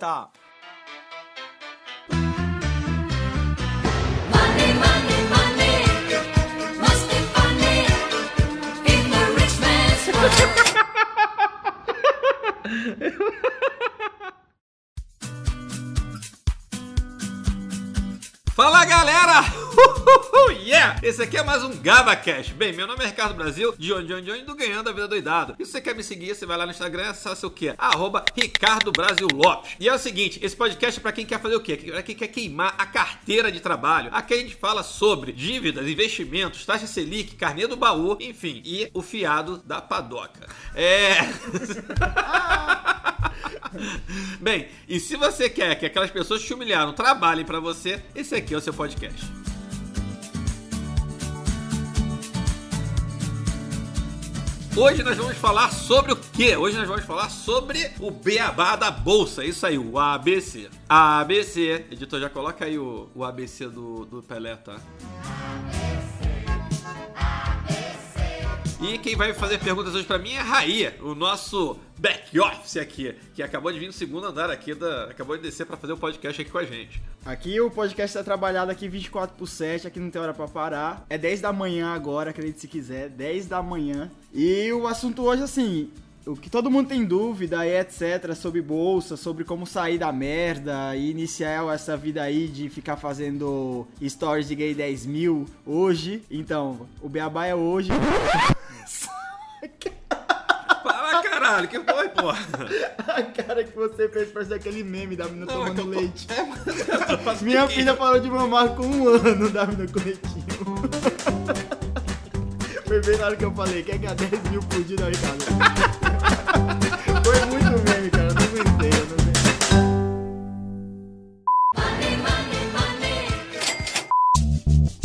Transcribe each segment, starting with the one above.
stop. Fala galera! Yeah! Esse aqui é mais um GabaCast. Bem, meu nome é Ricardo Brasil, de onde, onde, onde, do Ganhando a Vida Doidado. E se você quer me seguir, você vai lá no Instagram e acessa o quê? Arroba Ricardo Brasil Lopes. E é o seguinte, esse podcast é pra quem quer fazer o quê? Pra quem quer queimar a carteira de trabalho. Aqui a gente fala sobre dívidas, investimentos, taxa Selic, carnê do baú, enfim, e o fiado da padoca. É... Bem, e se você quer que aquelas pessoas que te humilharam trabalhem pra você, esse aqui é o seu podcast. Hoje nós vamos falar sobre o quê? Hoje nós vamos falar sobre o beabá da bolsa. Isso aí, o ABC. ABC. Editor, já coloca aí o, o ABC do, do Pelé, tá? E quem vai fazer perguntas hoje pra mim é Raia, o nosso back office aqui, que acabou de vir no segundo andar aqui, da, acabou de descer pra fazer o podcast aqui com a gente. Aqui o podcast tá trabalhado aqui 24 por 7, aqui não tem hora pra parar. É 10 da manhã agora, acredite se quiser, 10 da manhã. E o assunto hoje, assim, o que todo mundo tem dúvida e etc sobre bolsa, sobre como sair da merda e iniciar essa vida aí de ficar fazendo stories de gay 10 mil hoje. Então, o beabá é hoje. Caralho, que foi, porra? A cara que você fez parece aquele meme da menina Não, é tomando eu leite. É, Minha filha parou de mamar com um ano da menina com leitinho. Foi bem na hora que eu falei, quer ganhar 10 mil por dia, não, Ricardo? Foi muito meme, cara, eu não aguentei, eu não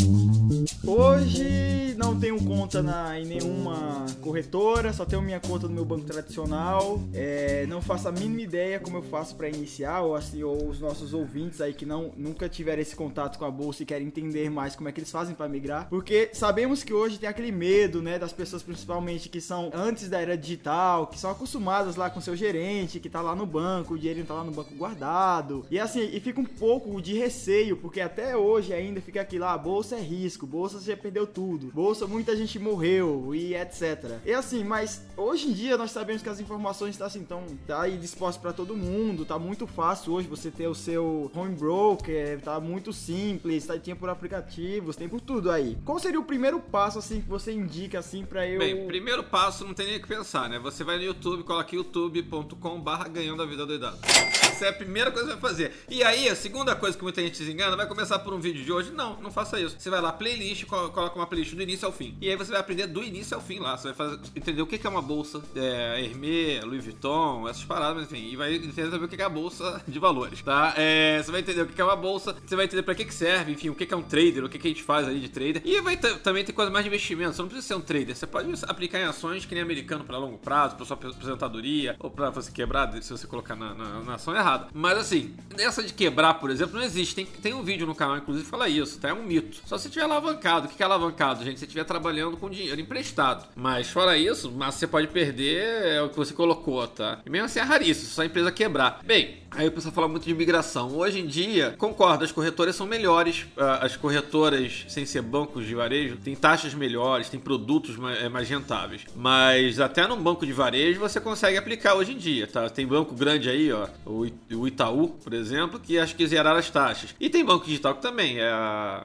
aguentei. Hoje não tenho conta na, em nenhuma corretora, só tenho minha conta no meu banco tradicional. É, não faço a mínima ideia como eu faço para iniciar, ou, assim, ou os nossos ouvintes aí que não, nunca tiveram esse contato com a bolsa e querem entender mais como é que eles fazem para migrar. Porque sabemos que hoje tem aquele medo, né, das pessoas principalmente que são antes da era digital, que são acostumadas lá com seu gerente, que tá lá no banco, o dinheiro tá lá no banco guardado. E assim, e fica um pouco de receio, porque até hoje ainda fica aqui lá, bolsa é risco, bolsa você já perdeu tudo, bolsa muita gente morreu e etc. E assim, mas hoje em dia nós sabemos que as informações estão assim, tão, tá aí dispostas para todo mundo, tá muito fácil hoje você ter o seu home broker, tá muito simples, tá, tem por aplicativos, tem por tudo aí. Qual seria o primeiro passo assim que você indica assim para eu Bem, primeiro passo, não tem nem o que pensar, né? Você vai no YouTube, coloca youtube.com barra ganhando a vida doidado. Essa é a primeira coisa que você vai fazer. E aí, a segunda coisa que muita gente se engana, vai começar por um vídeo de hoje. Não, não faça isso. Você vai lá, playlist, colo- coloca uma playlist do início ao fim. E aí você vai aprender do início ao fim lá. Você vai fazer- entender o que é uma bolsa, é, Hermès, Louis Vuitton, essas paradas, enfim. E vai entender também o que é a bolsa de valores, tá? É, você vai entender o que é uma bolsa, você vai entender pra que que serve, enfim, o que é um trader, o que que a gente faz aí de trader. E vai também ter coisa mais de investimento. Você não precisa ser um trader. Você pode aplicar em ações que nem americano pra longo prazo, pra sua aposentadoria, ou pra você quebrar se você colocar na, na- na ação errada. Mas assim, essa de quebrar, por exemplo, não existe. Tem, tem um vídeo no canal, inclusive, que fala isso, tá? É um mito. Só se tiver alavancado. O que é alavancado, gente? Você estiver trabalhando com dinheiro emprestado. Mas fora isso, mas você pode perder é o que você colocou, tá? E mesmo assim é raríssimo, só a empresa quebrar. Bem, aí o pessoal fala muito de migração. Hoje em dia, concordo, as corretoras são melhores. Ah, As corretoras, sem ser bancos de varejo, têm taxas melhores, têm produtos eh, mais rentáveis. Mas até num banco de varejo você consegue aplicar hoje em dia, tá? Tem banco grande aí, ó, o Itaú, por exemplo, que acho que zeraram as taxas. E tem banco digital que também, é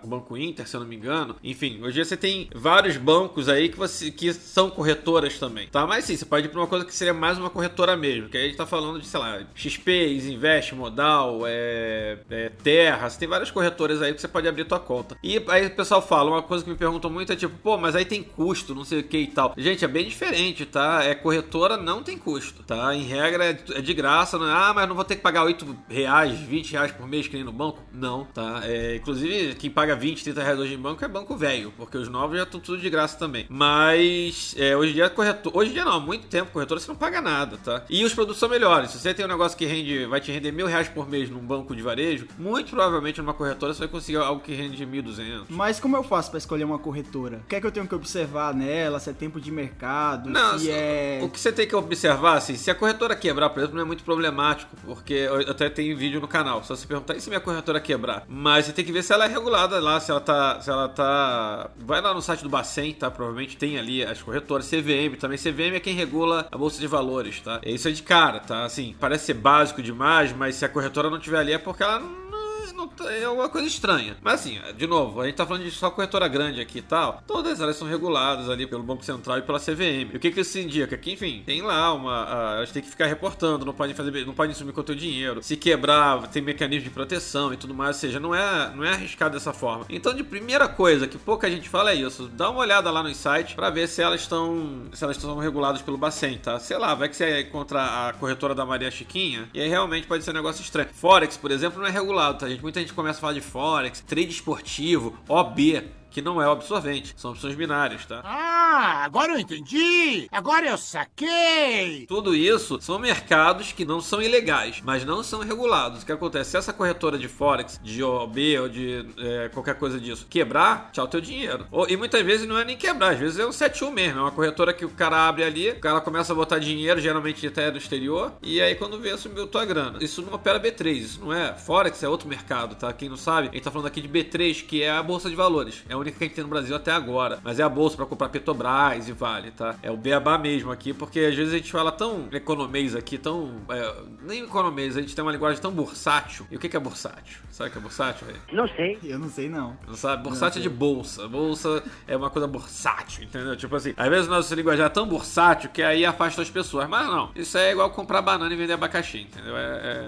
o Banco Inter, se eu não me engano. Enfim, hoje você tem vários bancos aí que, você, que são corretoras também, tá? Mas sim, você pode ir pra uma coisa que seria mais uma corretora mesmo, que aí a gente tá falando de, sei lá, XP, Isinvest, Modal, é, é, Terra, você tem várias corretoras aí que você pode abrir tua conta. E aí o pessoal fala, uma coisa que me perguntam muito é tipo, pô, mas aí tem custo, não sei o que e tal. Gente, é bem diferente, tá? É corretora, não tem custo, tá? Em regra é é de graça, não é, ah, mas não vou ter que pagar 8 reais, 20 reais por mês que nem no banco. Não, tá? É, inclusive, quem paga 20, 30 reais hoje em banco é banco velho, porque os novos já estão tudo de graça também. Mas é, hoje em dia, corretor, hoje em dia não, há muito tempo, corretora você não paga nada, tá? E os produtos são melhores. Se você tem um negócio que rende, vai te render mil reais por mês num banco de varejo, muito provavelmente numa corretora você vai conseguir algo que rende 1.200. Mas como eu faço pra escolher uma corretora? O que é que eu tenho que observar nela? Se é tempo de mercado? Não, se é. o que você tem que observar, assim, se a corretora quebrar, por exemplo, não é muito problemático, porque eu eu até tenho vídeo no canal, só se perguntar, e se minha corretora quebrar? Mas você tem que ver se ela é regulada lá, se ela tá, se ela tá... Vai lá no site do Bacen, tá? Provavelmente tem ali as corretoras, CVM também, CVM é quem regula a Bolsa de Valores, tá? Isso é de cara, tá? Assim, parece ser básico demais, mas se a corretora não tiver ali é porque ela não não tá- é uma coisa estranha. Mas assim, de novo, a gente tá falando de só corretora grande aqui e tal. Todas elas são reguladas ali pelo Banco Central e pela CVM. E o que que isso indica? Que, enfim, tem lá uma. a- elas têm que ficar reportando, não podem fazer. não podem sumir com o teu dinheiro. Se quebrar, tem mecanismo de proteção e tudo mais. Ou seja, não é, não é arriscado dessa forma. Então, de primeira coisa que pouca gente fala é isso. Dá uma olhada lá no site pra ver se elas estão. se elas estão reguladas pelo Bacen, tá? Sei lá, vai que você encontra a corretora da Maria Chiquinha e aí realmente pode ser um negócio estranho. Forex, por exemplo, não é regulado, tá, gente? Muita gente começa a falar de Forex, trade esportivo, OB. Que não é o absorvente, são opções binárias, tá? Ah, agora eu entendi! Agora eu saquei! Tudo isso são mercados que não são ilegais, mas não são regulados. O que acontece? Se essa corretora de Forex, de OB ou de é, qualquer coisa disso quebrar, tchau teu dinheiro. Ou- e muitas vezes não é nem quebrar, às vezes é um 71 mesmo. É uma corretora que o cara abre ali, o cara começa a botar dinheiro, geralmente até do exterior, e aí quando vê, sumiu tua grana. Isso não opera B3, isso não é. Forex é outro mercado, tá? Quem não sabe, a gente tá falando aqui de B3, que é a Bolsa de Valores. É única que a gente tem no Brasil até agora. Mas é a bolsa pra comprar Petrobras e Vale, tá? É o beabá mesmo aqui, porque às vezes a gente fala tão economês aqui, tão. é, nem economês, a gente tem uma linguagem tão bursátil. E o que é bursátil? Sabe o que é bursátil, Rei? Não sei. Eu não sei não. Não sabe? Bursátil é de bolsa. Bolsa é uma coisa bursátil, entendeu? Tipo assim, às vezes o nosso linguajar é tão bursátil que aí afasta as pessoas. Mas não, isso é igual comprar banana e vender abacaxi, entendeu? É,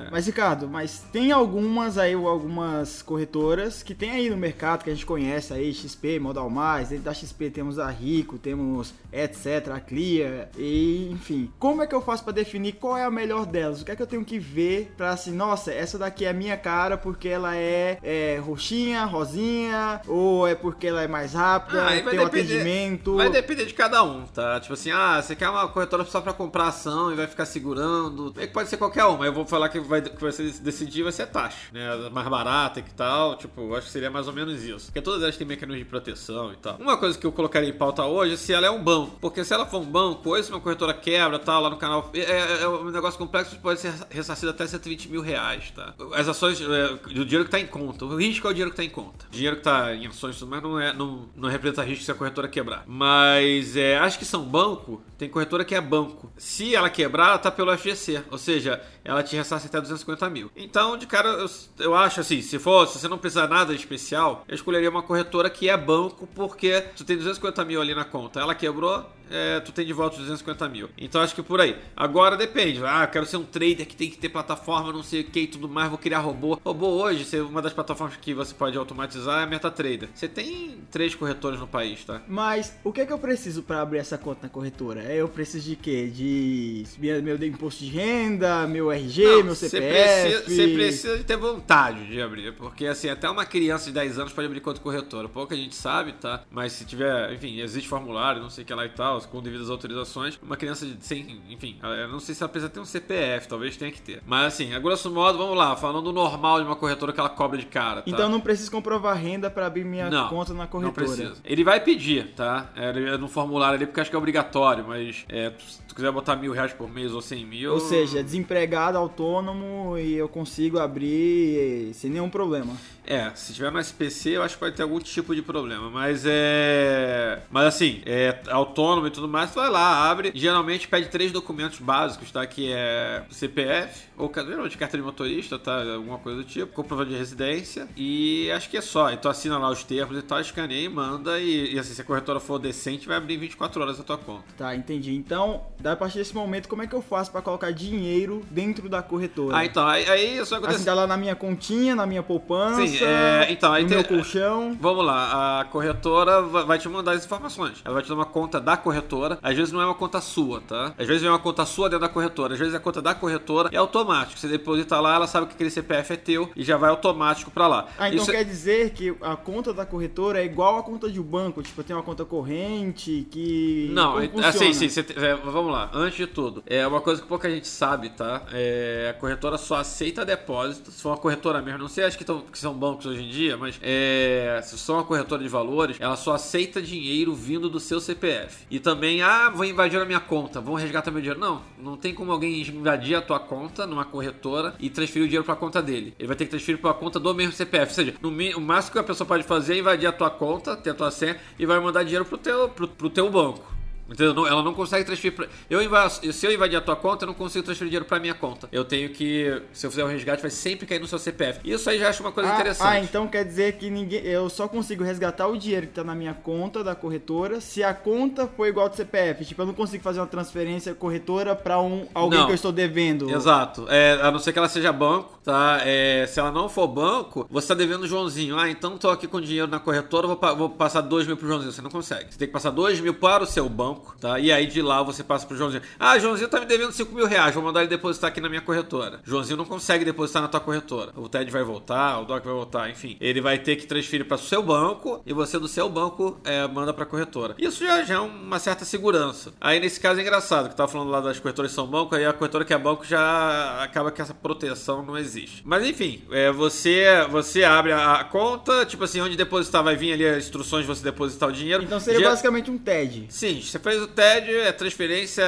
é- Mas Ricardo, mas tem algumas aí, algumas corretoras que tem aí no mercado que a gente conhece aí, XP, Modal Mais, dentro da XP temos a Rico, temos etc, a Clear, e enfim. Como é que eu faço pra definir qual é a melhor delas? O que é que eu tenho que ver pra assim, nossa, essa daqui é a minha cara porque ela é, é roxinha, rosinha, ou é porque ela é mais rápida, Ah, tem um atendimento. Vai depender de cada um, tá? Tipo assim, ah, você quer uma corretora só pra comprar ação e vai ficar segurando. É que pode ser qualquer uma. Eu vou falar que vai, que ser, decidir vai ser a taxa, né? Mais barata e que tal. Tipo, eu acho que seria mais ou menos isso. Porque todas elas têm de proteção e tal. Uma coisa que eu colocaria em pauta hoje é se ela é um banco. Porque se ela for um banco, ou se uma corretora quebra tal, lá no canal. É, é- é um negócio complexo pode ser ressarcido até 120 mil reais, tá? As ações, é, dinheiro que tá em conta. O risco é o dinheiro que tá em conta. O dinheiro que tá em ações, tudo mais não, é, não, não representa risco se a corretora quebrar. Mas é, acho que são banco, tem corretora que é banco. Se ela quebrar, ela tá pelo FGC. Ou seja, ela te ressarce até 250 mil. Então, de cara, eu, eu acho assim, se for, se você não precisar nada especial, eu escolheria uma corretora que é banco, porque tu tem 250 mil ali na conta. Ela quebrou, é, tu tem de volta os 250 mil. Então acho que por aí. Agora depende. Ah, quero ser um trader que tem que ter plataforma, não sei o que e tudo mais, vou criar robô. Robô hoje, você- uma das plataformas que você pode automatizar é a MetaTrader. Você tem três corretores no país, tá? Mas o que é que eu preciso pra abrir essa conta na corretora? É, Eu preciso de quê? De meu imposto de renda, meu RG, Não, meu você CPF? precisa, você precisa de ter vontade de abrir, porque assim, até uma criança de 10 anos pode abrir conta corretora. Pouca gente sabe, tá? Mas se tiver, enfim, existe formulário, não sei o que lá e tal, com devidas autorizações, uma criança de 100, enfim, eu não sei se ela precisa ter um CPF, talvez tenha que ter. Mas assim, a grosso modo, vamos lá, falando do normal de uma corretora que ela cobra de cara, tá? Então não preciso comprovar renda pra abrir minha Não, conta na Não corretora. precisa. Ele vai pedir, tá? É é no formulário ali, porque acho que é obrigatório, mas é, tu quiser botar mil reais por mês ou cem mil. Ou seja, desempregado, autônomo e eu consigo abrir sem nenhum problema. É, se tiver no SPC, eu acho que pode ter algum tipo de problema. Mas é. Mas assim, é autônomo e tudo mais, tu vai lá, abre. Geralmente pede três documentos básicos, tá? Que é CPF, ou geralmente carta de motorista, tá? Alguma coisa do tipo, comprovante de residência. E acho que é só. E tu assina lá os termos e tal, escaneia e manda. E, e assim, se a corretora for decente, vai abrir em 24 horas a tua conta. Tá, entendi. Então, a partir desse momento, como é que eu faço pra colocar dinheiro dentro da corretora? Ah, então, aí, aí isso vai Assim, acontecer. tá lá na minha continha, na minha poupança, Sim, é, então, aí no tem- meu colchão. Vamos lá, a corretora va- vai te mandar as informações. Ela vai te dar uma conta da corretora às vezes não é uma conta sua, tá? Às vezes é uma conta sua dentro da corretora, às vezes é a conta da corretora é automático. Você deposita lá, ela sabe que aquele CPF é teu e já vai automático pra lá. Ah, então Isso é- quer dizer que a conta da corretora é igual à conta de um banco? Tipo, tem uma conta corrente que. Não, é- assim, sim, você é, vamos lá. Antes de tudo, é uma coisa que pouca gente sabe, tá? É, a corretora só aceita depósito, se for uma corretora mesmo. Não sei, acho que, tão- que são bancos hoje em dia, mas é, se for uma corretora de valores, ela só aceita dinheiro vindo do seu CPF. E também, ah, vou invadir a minha conta, vão resgatar meu dinheiro. Não, não tem como alguém invadir a tua conta numa corretora e transferir o dinheiro pra conta dele. Ele vai ter que transferir pra conta do mesmo CPF. Ou seja, no, o máximo que a pessoa pode fazer é invadir a tua conta, ter a tua senha e vai mandar dinheiro pro teu, pro, pro teu banco. Entendeu? Não- ela não consegue transferir. Pra... Eu inva- Se eu invadir a tua conta, eu não consigo transferir dinheiro pra minha conta. Eu tenho que. Se eu fizer um resgate, vai sempre cair no seu CPF. Isso aí já acho uma coisa Ah, interessante. ah, então quer dizer que ninguém, eu só consigo resgatar o dinheiro que tá na minha conta da corretora se a conta for igual do CPF. Tipo, eu não consigo fazer uma transferência corretora pra um, alguém Não. que eu estou devendo. Exato. É, a não ser que ela seja banco, tá? É, se ela não for banco, você tá devendo o Joãozinho. Ah, então tô aqui com dinheiro na corretora, vou, vou passar 2 mil pro Joãozinho. Você não consegue. Você tem que passar 2 mil para o seu banco, tá? E aí de lá você passa pro Joãozinho. Ah, Joãozinho tá me devendo 5 mil reais, vou mandar ele depositar aqui na minha corretora. Joãozinho não consegue depositar na tua corretora. O TED vai voltar, o DOC vai voltar, enfim. Ele vai ter que transferir para o seu banco e você do seu banco é, manda pra corretora. Isso já, já é uma certa segurança. Aí nesse caso é engraçado, que tava falando lá das corretoras que são banco, aí a corretora que é banco já acaba que essa proteção não existe. Mas enfim, é, você, você abre a a conta, tipo assim, onde depositar vai vir ali as instruções de você depositar o dinheiro. Então seria Já- basicamente um TED. Sim, você fez o TED, é transferência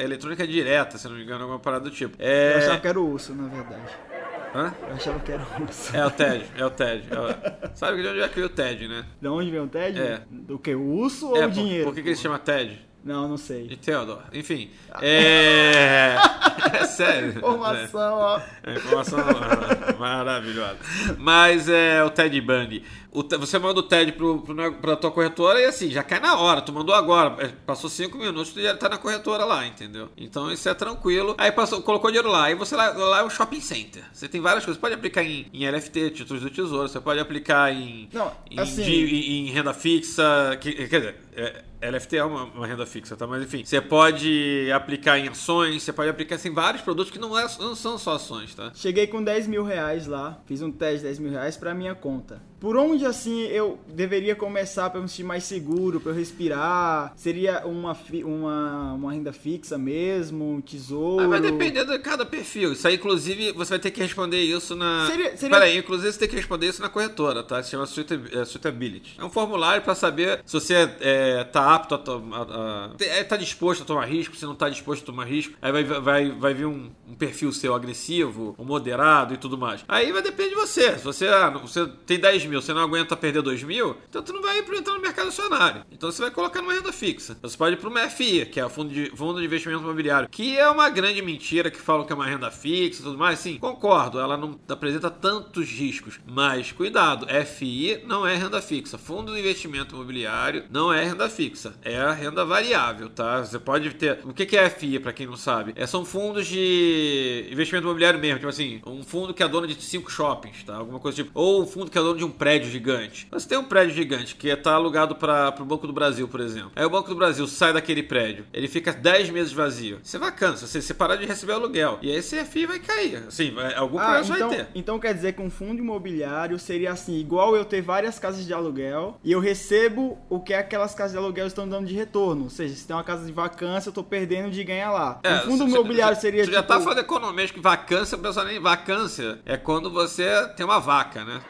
eletrônica direta, se não me engano, alguma parada do tipo. É... Eu achava que era o urso, na verdade. Hã? Eu achava que era o urso. É o TED, é o TED. É o- Sabe de onde é que veio o TED, né? Da onde vem o TED? É. Do que? O urso ou é, o por- dinheiro? Por que, que ele se chama TED? Não, não sei. E Theodore. Enfim. É. É sério. Informação, ó. É, informação maravilhosa. Mas é o Ted Bundy. O você manda o TED pro, pro, pra tua corretora e assim, já cai na hora. Tu mandou agora. é, Passou cinco minutos, tu já tá na corretora lá, entendeu? Então isso é tranquilo. Aí passou, colocou dinheiro lá. Aí você lá, lá é um shopping center. Você tem várias coisas. Você pode aplicar em, em LFT, títulos do tesouro. Você pode aplicar em, Não, em, assim- em- em renda fixa. Que, quer dizer, é, LFT é uma, uma renda fixa, tá? Mas enfim, você pode aplicar em ações, você pode aplicar assim, em vários produtos que não, é, não são só ações, tá? Cheguei com 10 mil reais lá, fiz um teste de 10 mil reais pra minha conta. Por onde assim eu deveria começar eu me sentir mais seguro, pra eu respirar? Seria uma, uma, uma renda fixa mesmo, um tesouro? Ah, vai depender de cada perfil. Isso aí, inclusive, você vai ter que responder isso na. Seria- seria- Peraí, inclusive você tem que responder isso na corretora, tá? Se chama é, Suitability. É um formulário pra saber se você é, tá apto a tomar. a- é, tá disposto a tomar risco, se não tá disposto a tomar risco. Aí vai, vai, vai vir um, um perfil seu agressivo, um moderado e tudo mais. Aí vai depender de você. Se você, ah, você tem 10 mil, você não aguenta perder 2 mil, então tu não vai entrar no mercado acionário. Então você vai colocar numa renda fixa. Você pode ir para uma FI, que é o fundo de, fundo de investimento imobiliário, que é uma grande mentira que falam que é uma renda fixa e tudo mais. Sim, concordo, ela não apresenta tantos riscos. Mas cuidado, FI não é renda fixa. Fundo de investimento imobiliário não é renda fixa. É a renda variável, tá? Você pode ter. O que é FI, para quem não sabe? É, são fundos de investimento imobiliário mesmo. Tipo assim, um fundo que é dono de cinco shoppings, tá? Alguma coisa tipo. Ou um fundo que é dono de um gigante. Você tem um prédio gigante que está alugado para o Banco do Brasil, por exemplo. Aí o Banco do Brasil sai daquele prédio, ele fica 10 meses vazio. É bacana, se você se parar de receber aluguel. E aí esse FI vai cair. Assim, vai- algum Ah, problema então, vai ter. então quer dizer que um fundo imobiliário seria assim, igual eu ter várias casas de aluguel e eu recebo o que aquelas casas de aluguel estão dando de retorno. Ou seja, se tem uma casa de vacância, eu tô perdendo de ganhar lá. um fundo É, você- imobiliário você- seria já tipo... tá falando economia, que vacância, pessoal nem. Vacância é quando você tem uma vaca, né?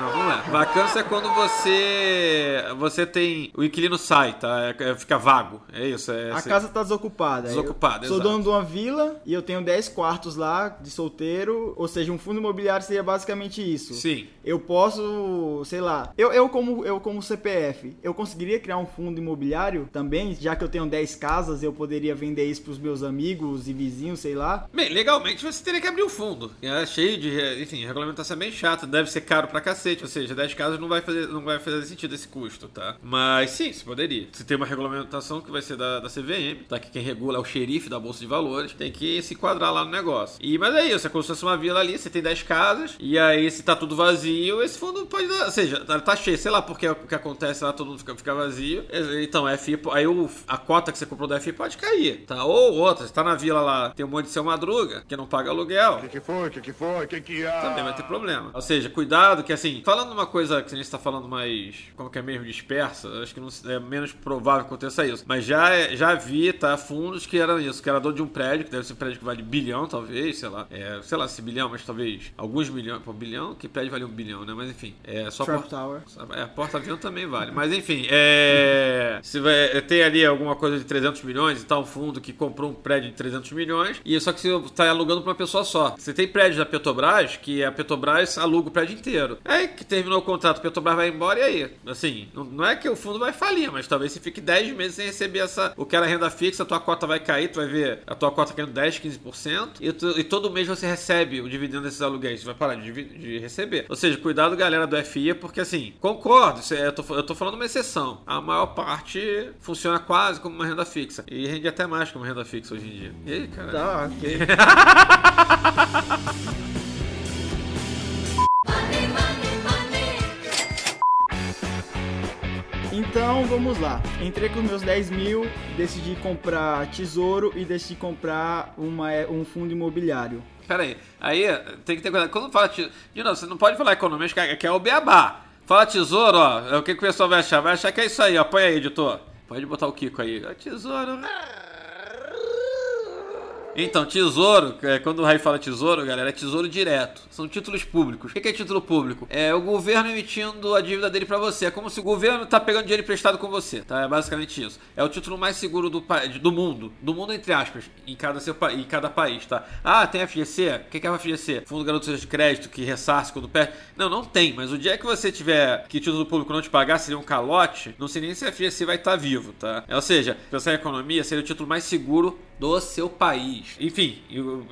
Não, não é. Vacância é quando você. Você tem. O inquilino sai, tá? É- é- fica vago. É isso. É, A assim. casa tá desocupada. Desocupada, Eu sou exato. dono de uma vila e eu tenho 10 quartos lá de solteiro. Ou seja, um fundo imobiliário seria basicamente isso. Sim. Eu posso, sei lá, eu, eu como eu como CPF, eu conseguiria criar um fundo imobiliário também, já que eu tenho 10 casas, eu poderia vender isso pros meus amigos e vizinhos, sei lá. Bem, legalmente você teria que abrir o fundo. É cheio de. Enfim, regulamentação é bem chata, deve ser caro pra cacete. Cacete. Ou seja, 10 casas não vai fazer, não vai fazer sentido esse custo, tá? Mas sim, se poderia. Se tem uma regulamentação que vai ser da, da CVM, tá? Que quem regula é o xerife da Bolsa de Valores, tem que se enquadrar lá no negócio. E, mas é isso, é como se fosse uma vila ali, você tem 10 casas, e aí se tá tudo vazio, esse fundo pode dar. Ou seja, tá- tá cheio, sei lá porque o que acontece lá, todo mundo fica, fica vazio. Então, a FI, aí o, a cota que você comprou da FI pode cair, tá? Ou outra, você tá na vila lá, tem um monte de seu madruga, que não paga aluguel. que foi? Que que foi? Que que há? Também vai ter problema. Ou seja, cuidado que assim, falando uma coisa que a gente tá falando mais, como que é mesmo, dispersa, acho que não, é menos provável que aconteça isso. Mas já, é- já vi, tá, fundos que eram isso, que era dono de um prédio, que deve ser um prédio que vale bilhão, talvez, sei lá. É, sei lá se bilhão, mas talvez alguns milhões. Pô, bilhão? Que prédio vale um bilhão, né? Mas enfim, é só Trump por- Tower. é, porta-avião também vale. Mas enfim, é. Se vai ter ali alguma coisa de 300 milhões e tal, um fundo que comprou um prédio de 300 milhões, e só que você tá alugando pra uma pessoa só. Você tem prédios da Petrobras que a Petrobras aluga o prédio inteiro. Aí que terminou o contrato, Petrobras vai embora e aí? Assim, não, é que o fundo vai falir, mas talvez você fique 10 meses sem receber essa. O que era renda fixa, a tua cota vai cair, tu vai ver a tua cota caindo 10, 15%, e, tu- e todo mês você recebe o dividendo desses aluguéis, você vai parar de, de receber. Ou seja, cuidado, galera do FIA, porque assim, concordo, é- eu, tô, eu tô falando uma exceção. A maior parte funciona quase como uma renda fixa. E rende até mais uma renda fixa hoje em dia. E aí, cara? Tá, ok. Então vamos lá. Entrei com meus 10 mil, decidi comprar tesouro e decidi comprar uma, um fundo imobiliário. Pera aí. Aí tem que ter cuidado. Quando fala tesouro. De novo, você não pode falar economia, é, que é o beabá. Fala tesouro, ó. é O que, que o pessoal vai achar? Vai achar que é isso aí, ó. Põe aí, editor. Pode botar o Kiko aí. É tesouro. Então, tesouro, é, quando o Rai fala tesouro, galera, é tesouro direto. São títulos públicos. O que é título público? É o governo emitindo a dívida dele pra você. É como se o governo tá pegando dinheiro emprestado com você, tá? É basicamente isso. É o título mais seguro do, do mundo. Do mundo, entre aspas, em cada, seu, em cada país, tá? Ah, tem FGC? O que é o FGC? Fundo Garantia de Crédito que ressarce quando perde. Não, não tem. Mas o dia que você tiver que título público não te pagar, seria um calote, não sei nem se a FGC vai estar vivo, tá? Ou seja, pensar em economia, seria o título mais seguro do seu país. Enfim,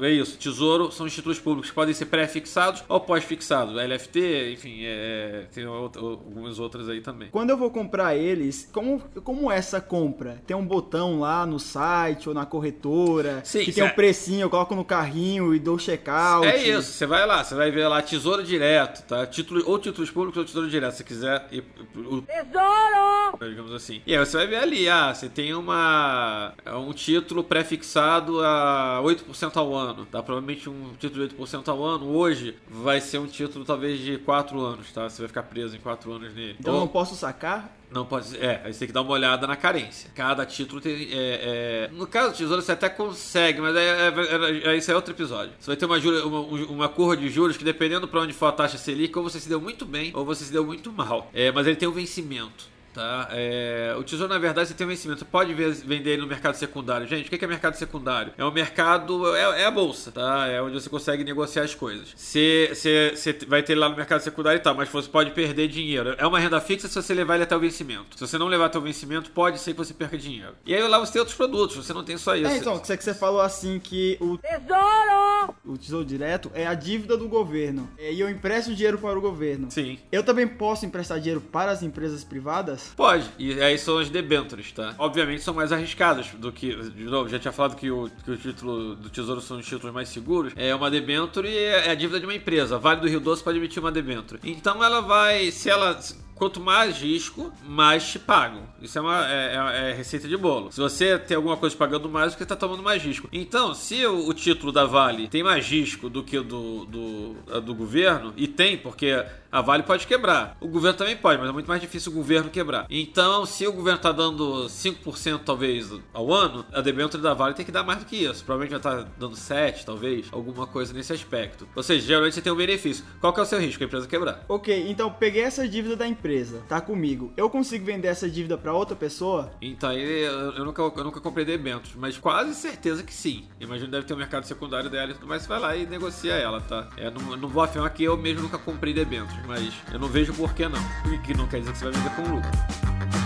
é isso. Tesouro são os títulos públicos que podem ser pré-fixados ou pós-fixados. LFT, enfim, é, tem outra- algumas outras aí também. Quando eu vou comprar eles, como, como é essa compra? Tem um botão lá no site ou na corretora Sim, que tem um cê- precinho, eu coloco no carrinho e dou check-out. É isso, você vai lá, você vai ver lá Tesouro Direto, tá? Título, ou títulos públicos ou Tesouro Direto, se quiser. ir- o- Tesouro! digamos assim. E aí você vai ver ali, ah, você tem uma um título pré-fixado a 8% ao ano, tá? Provavelmente um título de 8% ao ano hoje vai ser um título talvez de 4 anos, tá? Você vai ficar preso em 4 anos nele. Então eu Ou- não posso sacar? não pode ser. É, aí você tem que dar uma olhada na carência. Cada título tem. é, é- No caso do tesouro, você até consegue, mas aí é, é- é- isso é outro episódio. Você vai ter uma, jura- uma, uma curva de juros que, dependendo pra onde for a taxa Selic, ou você se deu muito bem, ou você se deu muito mal. É, mas ele tem um vencimento. Tá? É, o tesouro, na verdade, você tem um vencimento. Você pode vender ele no mercado secundário. Gente, o que é mercado secundário? É o mercado. É, é a bolsa, tá? É onde você consegue negociar as coisas. Você, você, você vai ter ele lá no mercado secundário e tal, mas você pode perder dinheiro. É uma renda fixa se você levar ele até o vencimento. Se você não levar até o vencimento, pode ser que você perca dinheiro. E aí lá você tem outros produtos, você não tem só isso. É, então, você que você falou assim que o, Tesouro! o Tesouro Direto é a dívida do governo. É, E eu empresto dinheiro para o governo. Sim. Eu também posso emprestar dinheiro para as empresas privadas? Pode, e aí são as debêntures, tá? Obviamente são mais arriscadas do que. De novo, já tinha falado que o, que o título do Tesouro são os títulos mais seguros. É uma debenture e é a dívida de uma empresa. Vale do Rio Doce pode emitir uma debenture. Então ela vai. Se ela. Quanto mais risco, mais te pagam. Isso é uma é, é- é receita de bolo. Se você tem alguma coisa pagando mais, você está tomando mais risco. Então, se o, o título da Vale tem mais risco do que o do, do, do governo, e tem, porque a Vale pode quebrar. O governo também pode, mas é muito mais difícil o governo quebrar. Então, se o governo está dando 5% talvez ao ano, a debênture da Vale tem que dar mais do que isso. Provavelmente vai estar dando 7, talvez, alguma coisa nesse aspecto. Ou seja, geralmente você tem um benefício. Qual que é o seu risco? A empresa quebrar. Ok, então peguei essa dívida da empresa, tá comigo. Eu consigo vender essa dívida para outra pessoa? Então, aí eu, eu nunca, eu nunca comprei debêntures, mas quase certeza que sim. Imagino deve ter um mercado secundário dela e tudo mais, você vai lá e negocia ela, tá? É, não, eu não vou afirmar que eu mesmo nunca comprei debêntures, mas eu não vejo por que não. O que não quer dizer que você vai vender com lucro.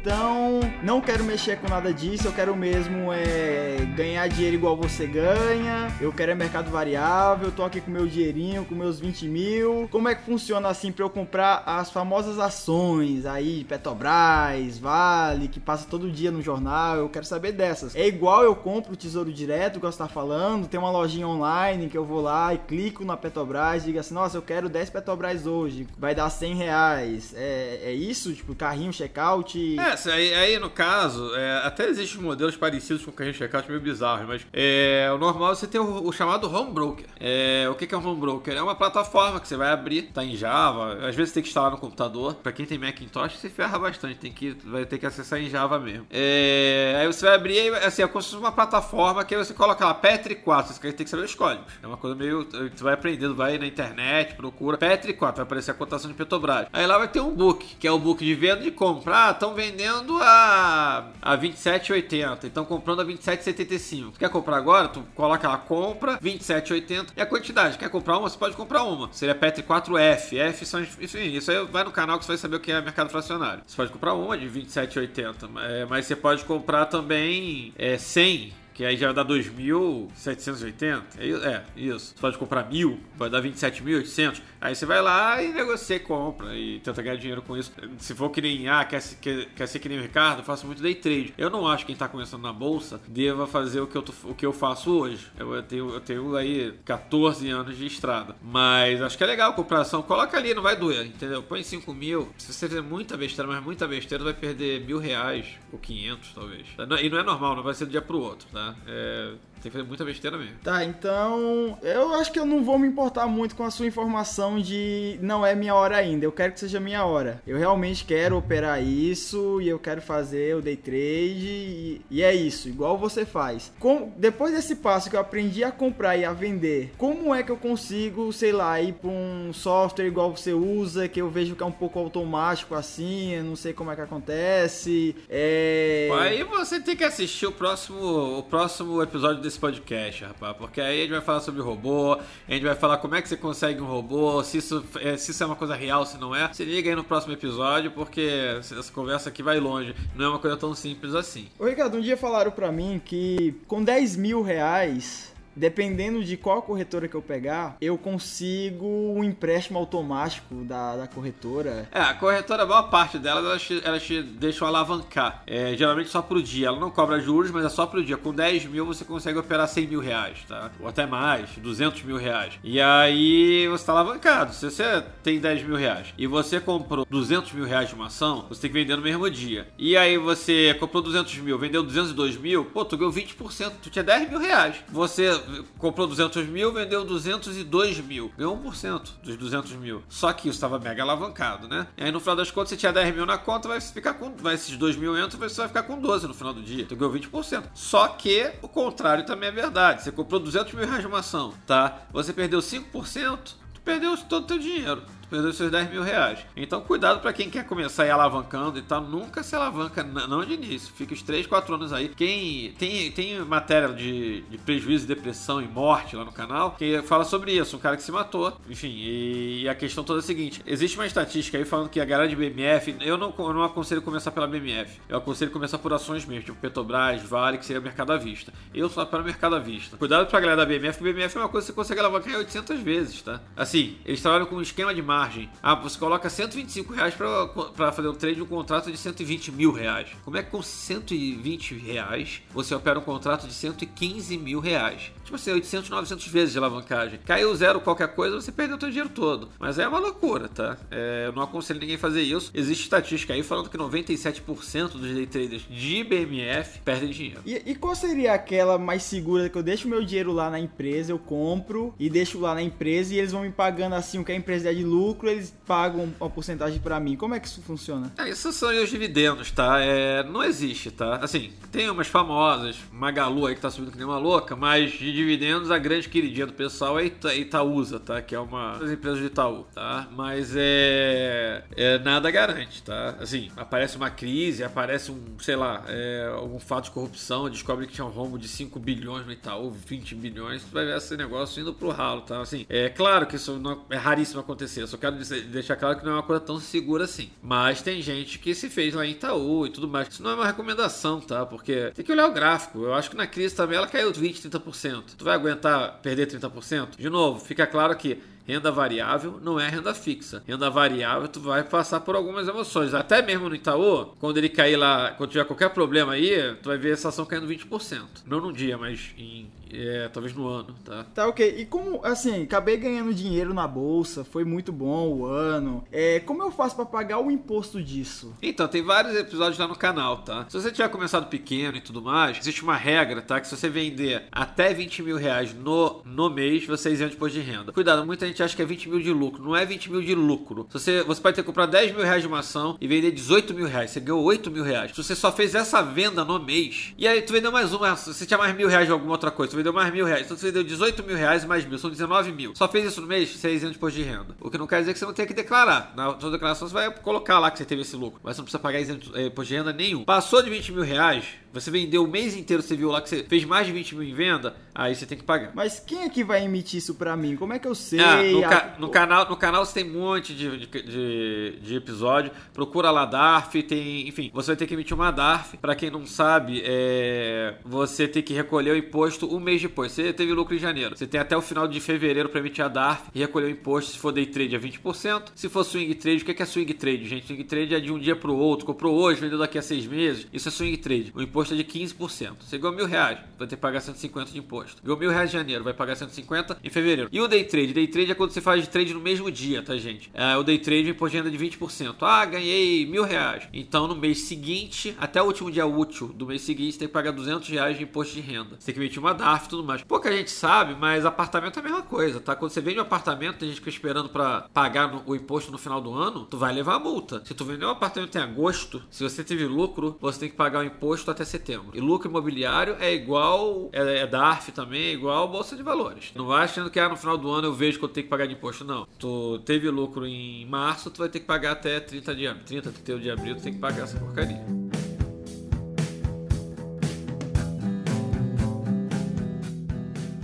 Então, não quero mexer com nada disso. Eu quero mesmo é, ganhar dinheiro igual você ganha. Eu quero é mercado variável. Eu tô aqui com meu dinheirinho, com meus 20 mil. Como é que funciona assim pra eu comprar as famosas ações aí, Petrobras, Vale, que passa todo dia no jornal? Eu quero saber dessas. É igual eu compro o Tesouro Direto, que você tá falando. Tem uma lojinha online que eu vou lá e clico na Petrobras, diga assim, nossa, eu quero 10 Petrobras hoje, vai dar 100 reais. É, é isso? Tipo, carrinho, checkout? É, aí, aí, no caso, é, até existem modelos parecidos com o carrinho checkout meio bizarros, mas é, o normal é você ter o, o chamado home broker. É, o que, é um home broker? É uma plataforma que você vai abrir, tá em Java, às vezes tem que instalar no computador. Pra quem tem Macintosh, se ferra bastante, tem que, vai ter que acessar em Java mesmo. É, aí você vai abrir, assim, é como se fosse uma plataforma que aí você coloca lá, Petri 4, você tem que saber os códigos. É uma coisa meio, você vai aprendendo, vai na internet, procura, Petri 4, vai aparecer a cotação de Petrobras. Aí lá vai ter um book, que é o book de venda e de compra. Estão vendendo a, a 27,80, então comprando a 27,75. Tu quer comprar agora? Tu coloca lá, compra 27,80 e a quantidade. Quer comprar uma? Você pode comprar uma. Seria Petri 4F. F são, enfim, isso aí vai no canal que você vai saber o que é mercado fracionário. Você pode comprar uma de 27,80, é, mas você pode comprar também é, 100 que aí já dá 2.780. É, é, isso. Você pode comprar mil, vai dar 27.800. Aí você vai lá e negocia e compra e tenta ganhar dinheiro com isso. Se for que nem, ah, quer, quer, quer ser que nem o Ricardo, eu faço muito day trade. Eu não acho que quem tá começando na bolsa deva fazer o que eu, o que eu faço hoje. Eu, tenho, eu tenho aí 14 anos de estrada. Mas acho que é legal comprar ação. Coloca ali, não vai doer, entendeu? Põe 5 mil. Se você fizer muita besteira, mas muita besteira, vai perder mil reais ou 500, talvez. E não é normal, não vai ser do dia pro outro, tá? É, tem que fazer muita besteira mesmo. Tá, então eu acho que eu não vou me importar muito com a sua informação de não é minha hora ainda. Eu quero que seja minha hora. Eu realmente quero operar isso e eu quero fazer o day trade e, e é isso, igual você faz. Com, depois desse passo que eu aprendi a comprar e a vender, como é que eu consigo, sei lá, ir para um software igual você usa, que eu vejo que é um pouco automático assim, eu não sei como é que acontece. É... Aí você tem que assistir o próximo, o próximo episódio desse podcast, rapaz. Porque aí a gente vai falar sobre robô, a gente vai falar como é que você consegue um robô, se isso é, se isso é uma coisa real, se não é. Se liga aí no próximo episódio, porque essa conversa aqui vai longe. Não é uma coisa tão simples assim. Ô Ricardo, um dia falaram pra mim que com 10 mil reais, dependendo de qual corretora que eu pegar, eu consigo um empréstimo automático da, da corretora. É, a corretora, a maior parte delas, elas te, te deixam alavancar. É, geralmente só pro dia. Ela não cobra juros, mas é só pro dia. Com 10 mil você consegue operar 100 mil reais, tá? Ou até mais, 200 mil reais. E aí você tá alavancado. Se você tem 10 mil reais e você comprou 200 mil reais de uma ação, você tem que vender no mesmo dia. E aí você comprou 200 mil, vendeu 202 mil, pô, tu ganhou 20%. Tu tinha 10 mil reais. Você comprou 200 mil, vendeu 202 mil. Ganhou 1% dos 200 mil. Só que isso estava mega alavancado, né? E aí no final das contas, você tinha 10 mil na conta, vai ficar com. Vai, esses 2 mil entram, você vai ficar com 12 no final do dia. Tu ganhou 20%. Só que o contrário também é verdade. Você comprou 200 mil reais de uma ação, tá? Você perdeu 5%, tu perdeu todo o teu dinheiro perdeu seus 10 mil reais. Então, cuidado para quem quer começar a ir alavancando e tal. Nunca se alavanca, não de início. Fica os 3, 4 anos aí. Quem tem, tem matéria de, de prejuízo, depressão e morte lá no canal que fala sobre isso. Um cara que se matou. Enfim, e, a questão toda é a seguinte: existe uma estatística aí falando que a galera de BMF. Eu não, eu não aconselho começar pela BMF. Eu aconselho começar por ações mesmo, tipo Petrobras, Vale, que seria mercado à vista. Eu só para mercado à vista. Cuidado pra galera da BMF, BMF é uma coisa que você consegue alavancar em 800 vezes, tá? Assim, eles trabalham com um esquema de margem. Ah, você coloca 125 reais pra fazer um trade de um contrato de 120 mil reais. Como é que com 120 reais você opera um contrato de 115 mil reais? Tipo assim, 800, 900 vezes de alavancagem. Caiu zero qualquer coisa, você perdeu o seu dinheiro todo. Mas é uma loucura, tá? É, eu não aconselho ninguém a fazer isso. Existe estatística aí falando que 97% dos day traders de BMF perdem dinheiro. E, e qual seria aquela mais segura que eu deixo meu dinheiro lá na empresa, eu compro e deixo lá na empresa e eles vão me pagando assim o que a empresa der de lucro, eles pagam uma porcentagem pra mim. Como é que isso funciona? É, isso são os dividendos, tá? É, não existe, tá? Assim, tem umas famosas, Magalu aí que tá subindo que nem uma louca, mas de dividendos a grande queridinha do pessoal é Ita Itaúsa, tá? Que é uma das empresas de Itaú, tá? Mas é, é nada garante, tá? Assim, aparece uma crise, aparece um, sei lá, é, algum fato de corrupção, descobre que tinha um rombo de 5 bilhões no Itaú, 20 bilhões, tu vai ver esse negócio indo pro ralo, tá? Assim, é claro que isso não, é raríssimo acontecer, só quero dizer- deixar claro que não é uma coisa tão segura assim. Mas tem gente que se fez lá em Itaú e tudo mais. Isso não é uma recomendação, tá? Porque tem que olhar o gráfico. Eu acho que na crise também ela caiu 20, 30%. Tu vai aguentar perder 30%? De novo, fica claro que Renda variável não é renda fixa. Renda variável, tu vai passar por algumas emoções. Até mesmo no Itaú, quando ele cair lá, quando tiver qualquer problema aí, tu vai ver essa ação caindo 20%. Não num dia, mas em, é, talvez no ano, tá? Tá ok. E como, assim, acabei ganhando dinheiro na bolsa, foi muito bom o ano. É, como eu faço pra pagar o imposto disso? Então, tem vários episódios lá no canal, tá? Se você tiver começado pequeno e tudo mais, existe uma regra, tá? Que se você vender até 20 mil reais no, no mês, você é isento de imposto de renda. Cuidado, muita gente acha que é 20 mil de lucro. Não é 20 mil de lucro. Se você, você pode ter que comprar 10 mil reais de uma ação e vender 18 mil reais. Você ganhou 8 mil reais. Se você só fez essa venda no mês, e aí tu vendeu mais uma, se você tinha mais mil reais de alguma outra coisa, tu vendeu mais mil reais. Então tu vendeu 18 mil reais mais mil, são 19 mil. Só fez isso no mês, você é isento de imposto de renda. O que não quer dizer que você não tenha que declarar. Na sua declaração você vai colocar lá que você teve esse lucro. Mas você não precisa pagar isento, eh, imposto de renda nenhum. Passou de 20 mil reais, você vendeu o mês inteiro, você viu lá que você fez mais de 20 mil em venda, aí você tem que pagar. Mas quem é que vai emitir isso pra mim? Como é que eu sei? Ah, no, ca- no canal, no canal você tem um monte de, de, de- de episódio. Procura lá DARF, tem. Enfim, você vai ter que emitir uma DARF. Pra quem não sabe, é, você tem que recolher o imposto um mês depois. Você teve lucro em janeiro. Você tem até o final de fevereiro pra emitir a DARF e recolher o imposto. Se for day trade é 20%. Se for swing trade, o que é que é swing trade, gente? Swing trade é de um dia pro outro. Comprou hoje, vendeu daqui a seis meses. Isso é swing trade. O imposto é de 15%. Você ganhou mil reais, vai ter que pagar 150 de imposto. Ganhou mil reais em janeiro, vai pagar 150 em fevereiro. E o day trade? Day trade é quando você faz trade no mesmo dia, tá, gente? É, o day trade o imposto de renda é de 20%. Ah, ganhei mil reais. Então no mês seguinte, até o último dia útil do mês seguinte, você tem que pagar 200 reais de imposto de renda. Você tem que emitir uma DARF e tudo mais. Pouca gente sabe, mas apartamento é a mesma coisa, tá? Quando você vende um apartamento, tem gente que fica esperando pra pagar no- o imposto no final do ano, tu vai levar a multa. Se tu vendeu um apartamento em agosto, se você teve lucro, você tem que pagar o imposto até setembro. E lucro imobiliário é igual, é, é DARF também, é igual Bolsa de Valores. Não vai achando que ah, no final do ano eu vejo que eu tenho que pagar de imposto, não. Tu teve lucro em março, tu vai ter que pagar até 30 de abril. 30, 31 de abril, tu tem que pagar essa porcaria.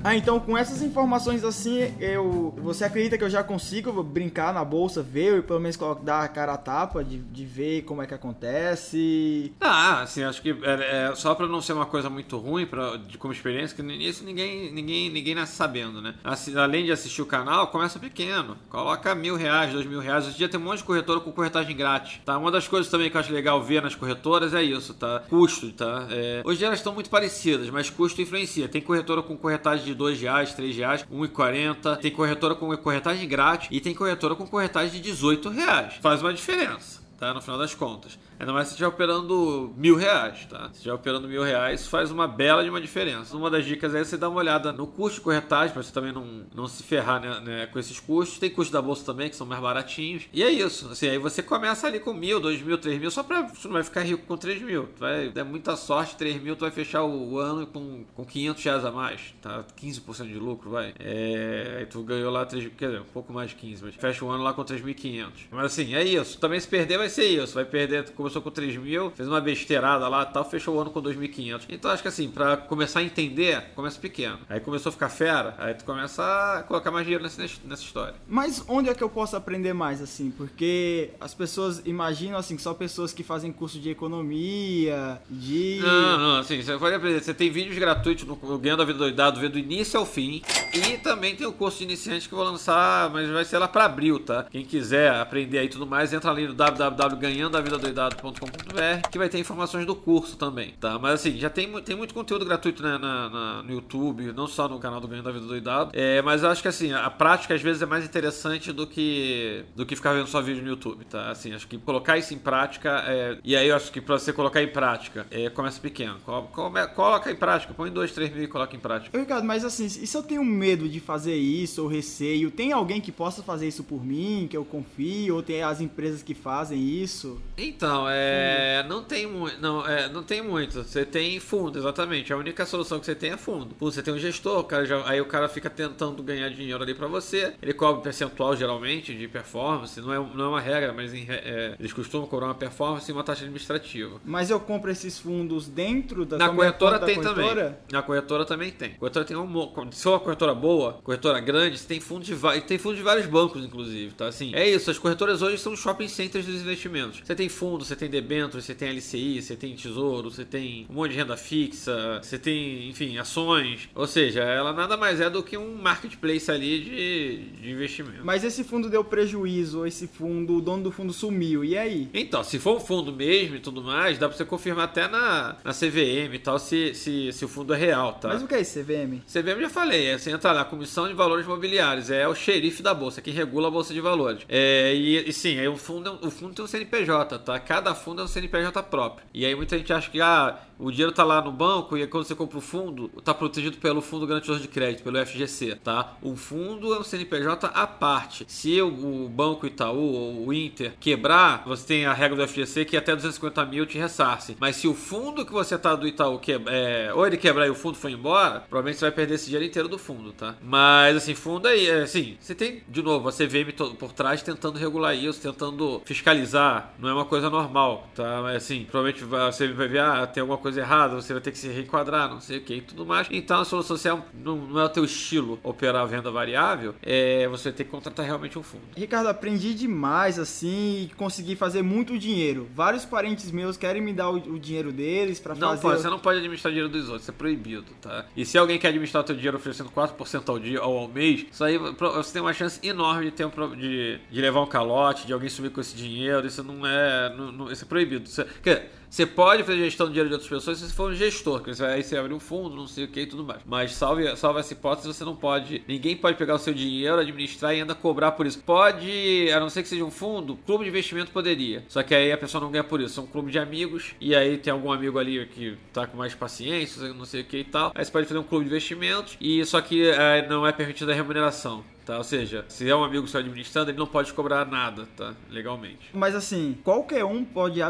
Ah, então com essas informações assim, eu. Você acredita que eu já consigo brincar na bolsa, ver, e pelo menos dar a cara a tapa de, de ver como é que acontece? Ah, assim, acho que é, é só pra não ser uma coisa muito ruim de, como experiência, que início ninguém, ninguém, ninguém nasce sabendo, né? Assi- além de assistir o canal, começa pequeno. Coloca mil reais, dois mil reais. Hoje em dia tem um monte de corretora com corretagem grátis, tá? Uma das coisas também que eu acho legal ver nas corretoras é isso, tá? Custo, tá? É, hoje elas estão muito parecidas, mas custo influencia. Tem corretora com corretagem de dois reais, três reais, 1,40. Tem corretora com corretagem grátis e tem corretora com corretagem de 18 reais. Faz uma diferença tá? No final das contas. Ainda mais se estiver operando mil reais, tá? Se estiver operando mil reais, isso faz uma bela de uma diferença. Uma das dicas é você dar uma olhada no custo de corretagem, pra você também não, não se ferrar né, né, com esses custos. Tem custo da bolsa também, que são mais baratinhos. E é isso. Assim, aí você começa ali com mil, dois mil, três mil, só pra. Você não vai ficar rico com três mil. Tu vai der muita sorte, três mil, tu vai fechar o, o ano com, com 500 reais a mais, tá? 15% de lucro, vai. É, aí tu ganhou lá 3, quer dizer, um pouco mais de 15, mas fecha o ano lá com 3.500. Mas assim, é isso. Também se perder vai ser isso. Vai perder, começou com 3 mil, fez uma besteirada lá e tal, fechou o ano com 2.500. Então acho que assim, pra começar a entender, começa pequeno. Aí começou a ficar fera, aí tu começa a colocar mais dinheiro nessa, nessa história. Mas onde é que eu posso aprender mais, assim? Porque as pessoas imaginam, assim, que só pessoas que fazem curso de economia, de... Não, não, assim, você pode aprender. Você tem vídeos gratuitos no Ganhando a Vida Doidado, vendo do início ao fim. E também tem o curso de iniciante que eu vou lançar, mas vai ser lá pra abril, tá? Quem quiser aprender aí tudo mais, entra ali no www.ganhandoavidadoidado.com.br que vai ter informações do curso também, tá? Mas assim, já tem, tem muito conteúdo gratuito né, na, na- no YouTube, não só no canal do Ganhando a Vida Doidado. É, mas eu acho que assim, a prática às vezes é mais interessante do que do que ficar vendo só vídeo no YouTube, tá? Assim, acho que colocar isso em prática, é, e aí eu acho que pra você colocar em prática, é, começa pequeno. Col- come- coloca em prática, põe dois, três mil e coloca em prática. Ricardo, mas assim, e se eu tenho medo de fazer isso, ou receio, tem alguém que possa fazer isso por mim, que eu confio, ou tem as empresas que fazem isso? Então, é, não tem muito, não, é, não tem muito. Você tem fundo, exatamente. A única solução que você tem é fundo. Fundo, Você tem um gestor, o cara já- aí o cara fica tentando ganhar dinheiro ali pra você. Ele cobra um percentual geralmente de performance, não é, não é uma regra, mas em é, eles costumam cobrar uma performance e uma taxa administrativa. Mas eu compro esses fundos dentro da Na corretora tem corretora? também. Na corretora também tem. Corretora tem um, mo- se for uma corretora boa, corretora grande, você tem fundo de tem fundo de vários bancos inclusive, tá? Assim, é isso, as corretoras hoje são shopping centers dos investimentos. Você tem fundo, você tem debêntures, você tem LCI, você tem tesouro, você tem um monte de renda fixa, você tem, enfim, ações. Ou seja, ela nada mais é do que um marketplace ali de, de investimento. Mas esse fundo deu prejuízo, esse fundo, o dono do fundo sumiu, e aí? Então, se for um fundo mesmo e tudo mais, dá pra você confirmar até na, na CVM e tal se, se, se o fundo é real, tá? Mas o que é esse CVM? CVM já falei, é, você entra lá, Comissão de Valores Imobiliários, é o xerife da bolsa, quem regula a bolsa de valores. É, e, e sim, aí o fundo, é um- o fundo tem um CNPJ, tá? Cada fundo é um CNPJ próprio. E aí muita gente acha que ah, o dinheiro tá lá no banco e quando você compra o fundo, tá protegido pelo Fundo Garantidor de Crédito, pelo FGC, tá? O fundo é um CNPJ à parte. Se o, Banco Itaú ou o Inter quebrar, você tem a regra do FGC que até 250 mil te ressarce. Mas se o fundo que você tá do Itaú quebra, é, ou ele quebrar e o fundo for embora, provavelmente você vai perder esse dinheiro inteiro do fundo, tá? Mas assim, fundo aí, é, assim, você tem de novo a CVM por trás tentando regular isso, tentando fiscalizar. Não é uma coisa normal, tá? Mas assim, provavelmente você vai ver, ah, tem alguma coisa errada, você vai ter que se reenquadrar, não sei o que e tudo mais. Então a solução social não, não é o teu estilo operar a venda variável, é, você vai ter que contratar realmente um fundo. Ricardo, aprendi demais assim e consegui fazer muito dinheiro. Vários parentes meus querem me dar o, o dinheiro deles pra Não fazer. pode, você não pode administrar dinheiro dos outros, isso é proibido, tá? E se alguém quer administrar o teu dinheiro oferecendo 4% ao dia ou ao mês, isso aí você tem uma chance enorme de ter um, de, de levar um calote, de alguém sumir com esse dinheiro, isso não é. Não, não- isso é proibido. Você, quer dizer, você pode fazer gestão do dinheiro de outras pessoas se você for um gestor, que você, aí você abre um fundo, não sei o que e tudo mais. Mas salve, salve essa hipótese, você não pode. Ninguém pode pegar o seu dinheiro, administrar e ainda cobrar por isso. Pode, a não ser que seja um fundo, clube de investimento poderia. Só que aí a pessoa não ganha por isso. É um clube de amigos, e aí tem algum amigo ali que tá com mais paciência, não sei o que e tal. Aí você pode fazer um clube de investimentos, e só que eh, não é permitida a remuneração. Tá? Ou seja, se é um amigo seu administrando, ele não pode cobrar nada, tá? Legalmente. Mas assim, qualquer um pode.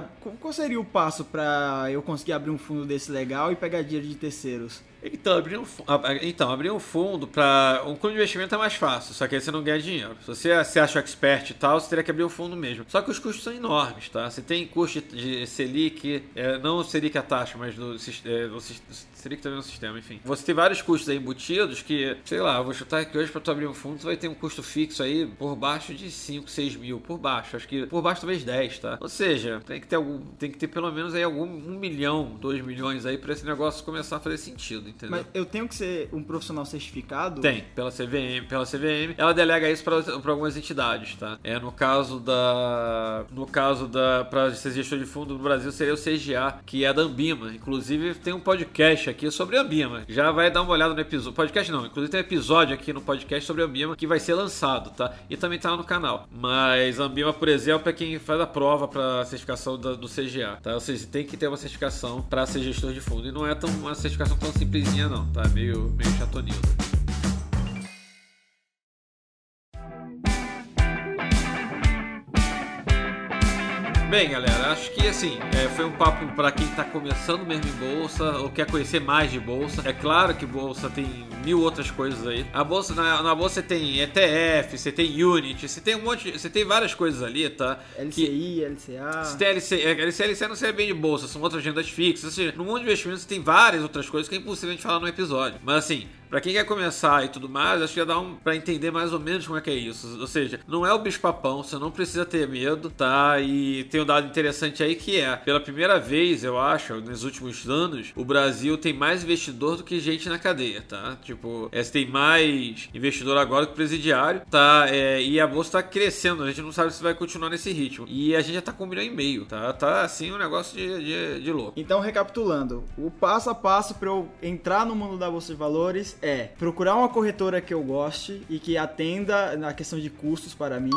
Qual seria o passo pra eu conseguir abrir um fundo desse legal e pegar dinheiro de terceiros? Então, abrir um, fu- ab- então, abrir um fundo para um clube de investimento é mais fácil, só que aí você não ganha dinheiro. Se você se acha expert e tal, você teria que abrir um fundo mesmo. Só que os custos são enormes, tá? Você tem custo de Selic, é, não Selic a taxa, mas sis- é, o sis- Selic também no sistema, enfim. Você tem vários custos aí embutidos que, sei lá, vou chutar aqui hoje para tu abrir um fundo, tu vai ter um custo fixo aí por baixo de 5, 6 mil, por baixo. Acho que por baixo talvez 10, tá? Ou seja, tem que ter algum, tem que ter pelo menos aí algum um milhão, 2 milhões aí para esse negócio começar a fazer sentido, entendeu? Mas eu tenho que ser um profissional certificado? Tem, pela CVM, pela CVM, ela delega isso para algumas entidades, tá? É no caso da no caso da para ser gestor de fundo no Brasil seria o CGA, que é da Ambima. Inclusive tem um podcast aqui sobre a Ambima. Já vai dar uma olhada no episódio. Podcast não, inclusive tem um episódio aqui no podcast sobre a Ambima que vai ser lançado, tá? E também tá lá no canal. Mas a Ambima, por exemplo, é quem faz a prova para certificação da- do CGA, tá? Ou seja, tem que ter uma certificação para ser gestor de fundo e não é tão uma certificação tão simplesinha não, tá? Meio meio chatonildo. Bem, galera, acho que assim, é, foi um papo para quem tá começando mesmo em bolsa ou quer conhecer mais de bolsa. É claro que bolsa tem mil outras coisas aí. A bolsa na, na bolsa você tem ETF, você tem Unity, você tem um monte, você tem várias coisas ali, tá? Que- LCI, LCA. se tem LC, é, LC, não serve bem de bolsa, são outras rendas fixas. Ou seja, no mundo de investimentos você tem várias outras coisas que é impossível a gente falar no episódio. Mas assim, pra quem quer começar e tudo mais, acho que ia dar um pra entender mais ou menos como é que é isso. Ou seja, não é o bicho papão, você não precisa ter medo, tá? E tem um dado interessante aí que é, pela primeira vez, eu acho, nos últimos anos, o Brasil tem mais investidor do que gente na cadeia, tá? Tipo, é, tem mais investidor agora que presidiário, tá? É, e a bolsa tá crescendo, a gente não sabe se vai continuar nesse ritmo. E a gente já tá com um milhão e meio, tá? Tá assim um negócio de, de, de louco. Então, recapitulando, o passo a passo para eu entrar no mundo da bolsa de valores é procurar uma corretora que eu goste e que atenda na questão de custos para mim,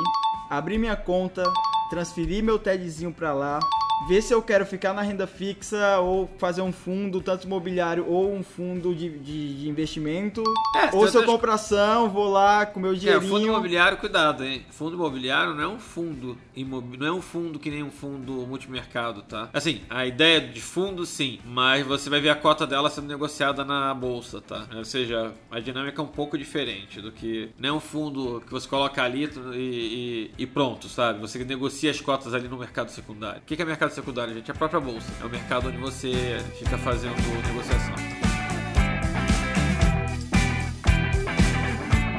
abrir minha conta, transferir meu TEDzinho para lá, ver se eu quero ficar na renda fixa ou fazer um fundo, tanto imobiliário ou um fundo de, de, de investimento. É, ou se eu compro ação, vou lá com meu É, dinheirinho. fundo imobiliário, cuidado, hein? Fundo imobiliário não é um fundo imobi- não é um fundo que nem um fundo multimercado, tá? Assim, a ideia de fundo sim, mas você vai ver a cota dela sendo negociada na bolsa, tá? Ou seja, a dinâmica é um pouco diferente do que não é um fundo que você coloca ali e, e- e pronto, sabe? Você negocia as cotas ali no mercado secundário. O que é mercado secundário, gente? É a própria bolsa. É o mercado onde você fica fazendo negociação.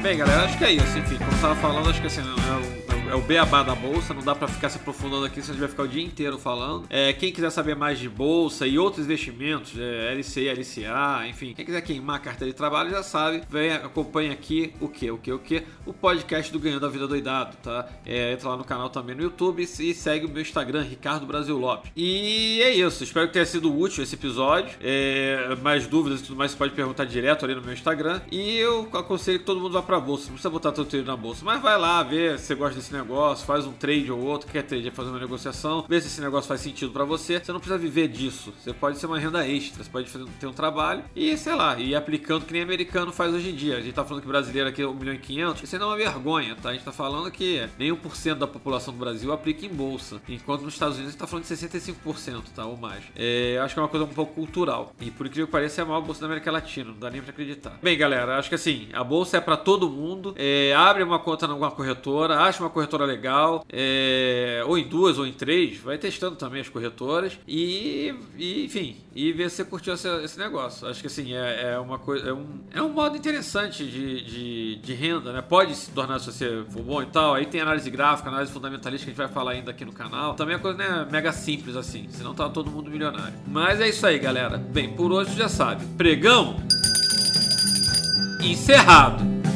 Bem, galera, acho que é isso. Enfim, como eu tava falando, acho que assim, é o, é o beabá da bolsa. Não dá pra ficar se aprofundando aqui, senão a gente vai ficar o dia inteiro falando. É, quem quiser saber mais de bolsa e outros investimentos, é, LCI, LCA, enfim, quem quiser queimar a carteira de trabalho já sabe, vem, acompanha aqui o que, o que, o que? O podcast do Ganhando a Vida Doidado, tá? É, entra lá no canal também no YouTube e segue o meu Instagram, Ricardo Brasil Lopes. E é isso, espero que tenha sido útil esse episódio. É, mais dúvidas e tudo mais, você pode perguntar direto ali no meu Instagram. E eu aconselho que todo mundo vá pra bolsa, não precisa botar todo o dinheiro na bolsa, mas vai lá ver se você gosta desse negócio, faz um trade ou outro, o que é trade? É fazer uma negociação, ver se esse negócio faz sentido pra você. Você não precisa viver disso, você pode ser uma renda extra, você pode ter um trabalho e, sei lá, ir aplicando que nem americano faz hoje em dia. A gente tá falando que brasileiro aqui é 1 milhão e 500, isso não é uma vergonha, tá? A gente tá falando que nem 1% da população do Brasil aplica em bolsa, enquanto nos Estados Unidos a gente tá falando de 65%, tá? Ou mais. É, acho que é uma coisa um pouco cultural. E por incrível que pareça, é a maior bolsa da América Latina, não dá nem pra acreditar. Bem, galera, acho que assim, a bolsa é pra todo mundo. É, abre uma conta em alguma corretora, acha uma corretora legal, é, ou em duas ou em três, vai testando também as corretoras e, e, enfim, e ver se você curtiu esse, esse negócio. Acho que assim, é, é uma coisa, é um, é um modo interessante de, de, de renda, né? Pode se tornar se você for bom e tal. Aí tem análise gráfica, análise fundamentalista que a gente vai falar ainda aqui no canal. Também é coisa né, mega simples assim, senão tá todo mundo milionário. Mas é isso aí, galera. Bem, por hoje já sabe. Pregão encerrado.